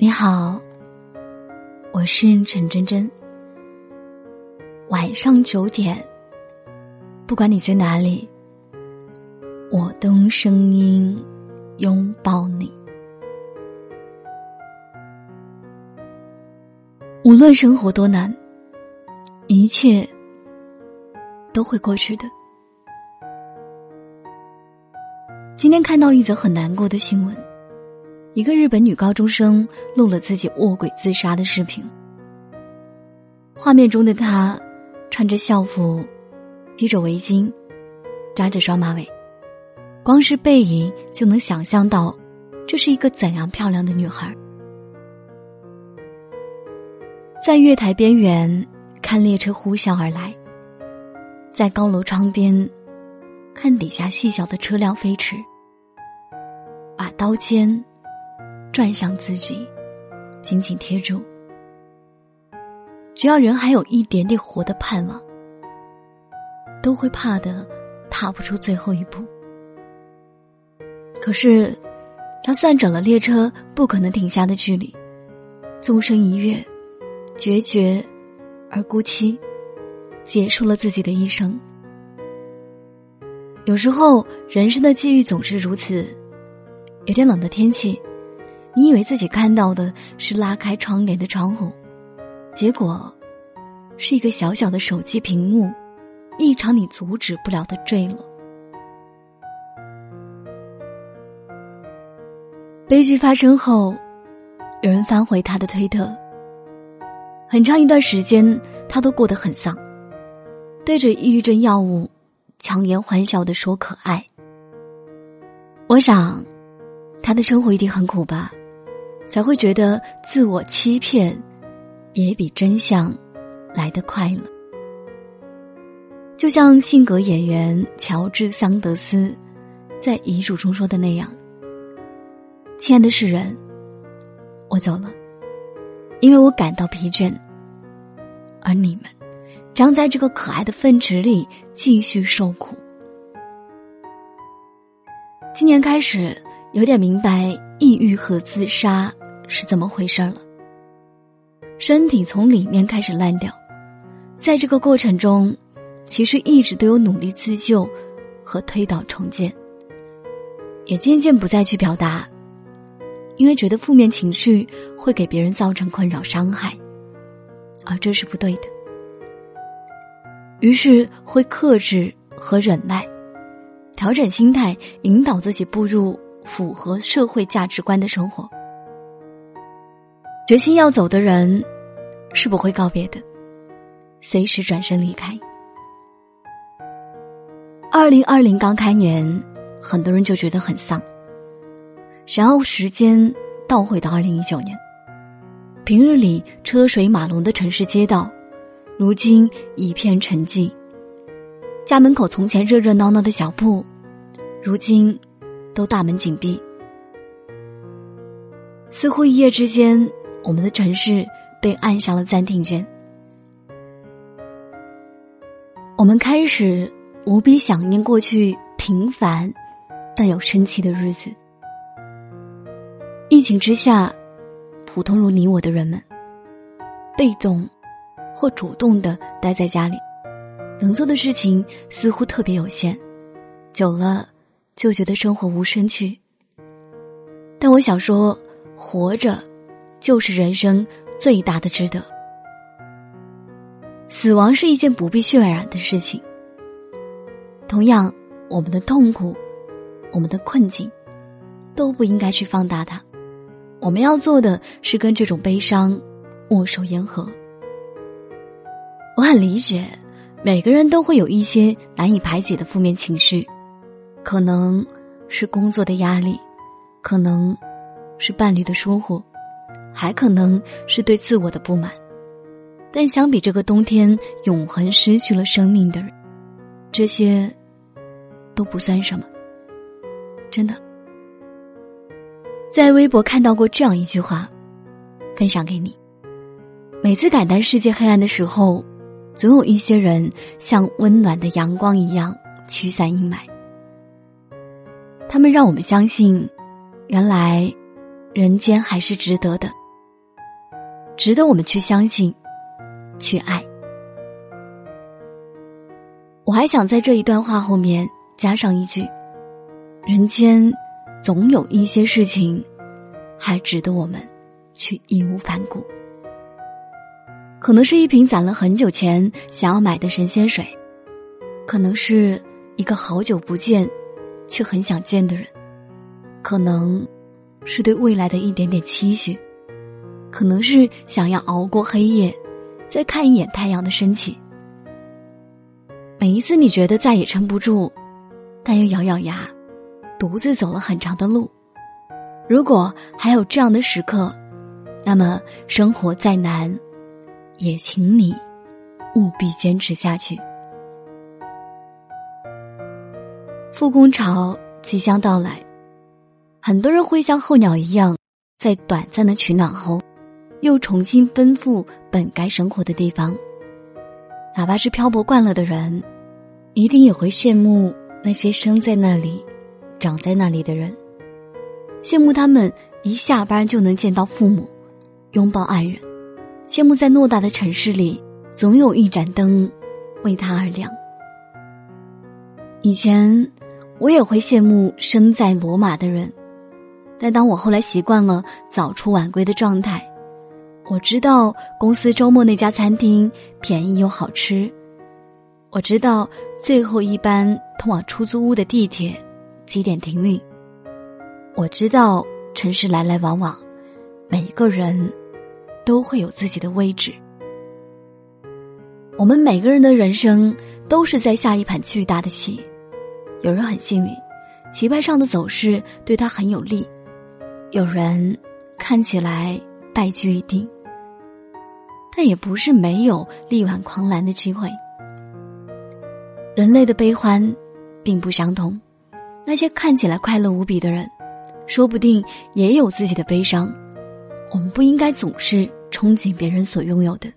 你好，我是陈真真。晚上九点，不管你在哪里，我都用声音拥抱你。无论生活多难，一切都会过去的。今天看到一则很难过的新闻。一个日本女高中生录了自己卧轨自杀的视频。画面中的她，穿着校服，披着围巾，扎着双马尾，光是背影就能想象到，这是一个怎样漂亮的女孩。在月台边缘看列车呼啸而来，在高楼窗边看底下细小的车辆飞驰，把刀尖。转向自己，紧紧贴住。只要人还有一点点活的盼望，都会怕的踏不出最后一步。可是，他算准了列车不可能停下的距离，纵身一跃，决绝而孤凄，结束了自己的一生。有时候，人生的际遇总是如此。有点冷的天气。你以为自己看到的是拉开窗帘的窗户，结果是一个小小的手机屏幕，一场你阻止不了的坠落。悲剧发生后，有人翻回他的推特，很长一段时间他都过得很丧，对着抑郁症药物强颜欢笑的说可爱。我想，他的生活一定很苦吧。才会觉得自我欺骗，也比真相来得快乐。就像性格演员乔治·桑德斯在遗嘱中说的那样：“亲爱的世人，我走了，因为我感到疲倦，而你们将在这个可爱的粪池里继续受苦。”今年开始，有点明白抑郁和自杀。是怎么回事了？身体从里面开始烂掉，在这个过程中，其实一直都有努力自救和推倒重建，也渐渐不再去表达，因为觉得负面情绪会给别人造成困扰伤害，而这是不对的。于是会克制和忍耐，调整心态，引导自己步入符合社会价值观的生活。决心要走的人，是不会告别的，随时转身离开。二零二零刚开年，很多人就觉得很丧，然后时间倒回到二零一九年，平日里车水马龙的城市街道，如今一片沉寂；家门口从前热热闹闹的小铺，如今都大门紧闭，似乎一夜之间。我们的城市被按下了暂停键，我们开始无比想念过去平凡但有生气的日子。疫情之下，普通如你我的人们，被动或主动的待在家里，能做的事情似乎特别有限，久了就觉得生活无生趣。但我想说，活着。就是人生最大的值得。死亡是一件不必渲染的事情。同样，我们的痛苦，我们的困境，都不应该去放大它。我们要做的是跟这种悲伤握手言和。我很理解，每个人都会有一些难以排解的负面情绪，可能是工作的压力，可能是伴侣的疏忽。还可能是对自我的不满，但相比这个冬天永恒失去了生命的人，这些都不算什么。真的，在微博看到过这样一句话，分享给你：每次感叹世界黑暗的时候，总有一些人像温暖的阳光一样驱散阴霾。他们让我们相信，原来人间还是值得的。值得我们去相信，去爱。我还想在这一段话后面加上一句：人间总有一些事情，还值得我们去义无反顾。可能是一瓶攒了很久钱想要买的神仙水，可能是一个好久不见却很想见的人，可能是对未来的一点点期许，可能是想要熬过黑夜，再看一眼太阳的升起。每一次你觉得再也撑不住，但又咬咬牙，独自走了很长的路，如果还有这样的时刻，那么生活再难。也请你务必坚持下去。复工潮即将到来，很多人会像候鸟一样，在短暂的取暖后，又重新奔赴本该生活的地方。哪怕是漂泊惯了的人，一定也会羡慕那些生在那里、长在那里的人，羡慕他们一下班就能见到父母，拥抱爱人。羡慕在偌大的城市里，总有一盏灯为他而亮。以前我也会羡慕生在罗马的人，但当我后来习惯了早出晚归的状态，我知道公司周末那家餐厅便宜又好吃，我知道最后一班通往出租屋的地铁几点停运，我知道城市来来往往，每个人。都会有自己的位置。我们每个人的人生都是在下一盘巨大的棋。有人很幸运，棋盘上的走势对他很有利；有人看起来败局已定，但也不是没有力挽狂澜的机会。人类的悲欢并不相同，那些看起来快乐无比的人，说不定也有自己的悲伤。我们不应该总是。憧憬别人所拥有的，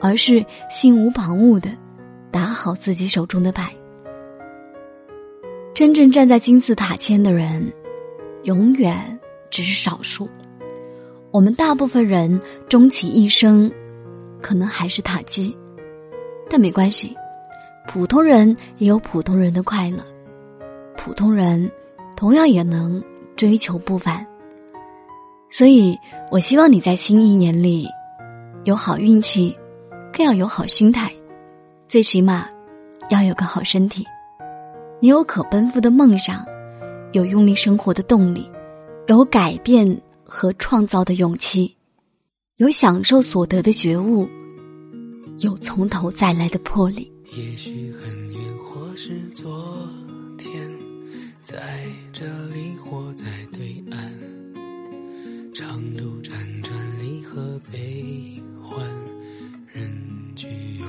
而是心无旁骛的打好自己手中的牌。真正站在金字塔尖的人，永远只是少数。我们大部分人终其一生，可能还是塔基，但没关系，普通人也有普通人的快乐，普通人同样也能追求不凡。所以，我希望你在新一年里有好运气，更要有好心态，最起码要有个好身体。你有可奔赴的梦想，有用力生活的动力，有改变和创造的勇气，有享受所得的觉悟，有从头再来的魄力。也许很远，或是昨天，在这里或在对岸。长路辗转，离合悲欢，人聚又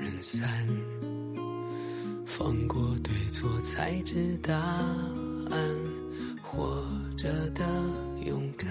人散。放过对错，才知答案。活着的勇敢，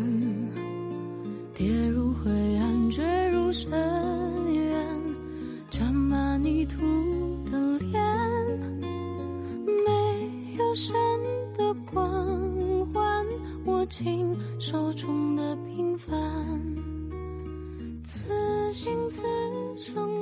身的光环，握紧手中的平凡，此心此生。